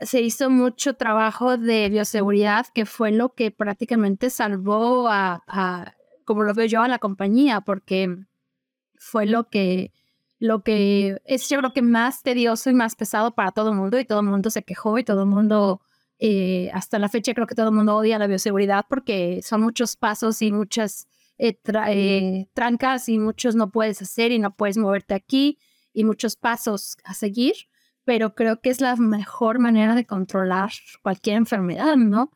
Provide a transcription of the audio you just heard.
se hizo mucho trabajo de bioseguridad, que fue lo que prácticamente salvó a, a como lo veo yo, a la compañía, porque fue lo que, lo que es yo creo que más tedioso y más pesado para todo el mundo y todo el mundo se quejó y todo el mundo, eh, hasta la fecha creo que todo el mundo odia la bioseguridad porque son muchos pasos y muchas eh, eh, trancas y muchos no puedes hacer y no puedes moverte aquí y muchos pasos a seguir, pero creo que es la mejor manera de controlar cualquier enfermedad, ¿no?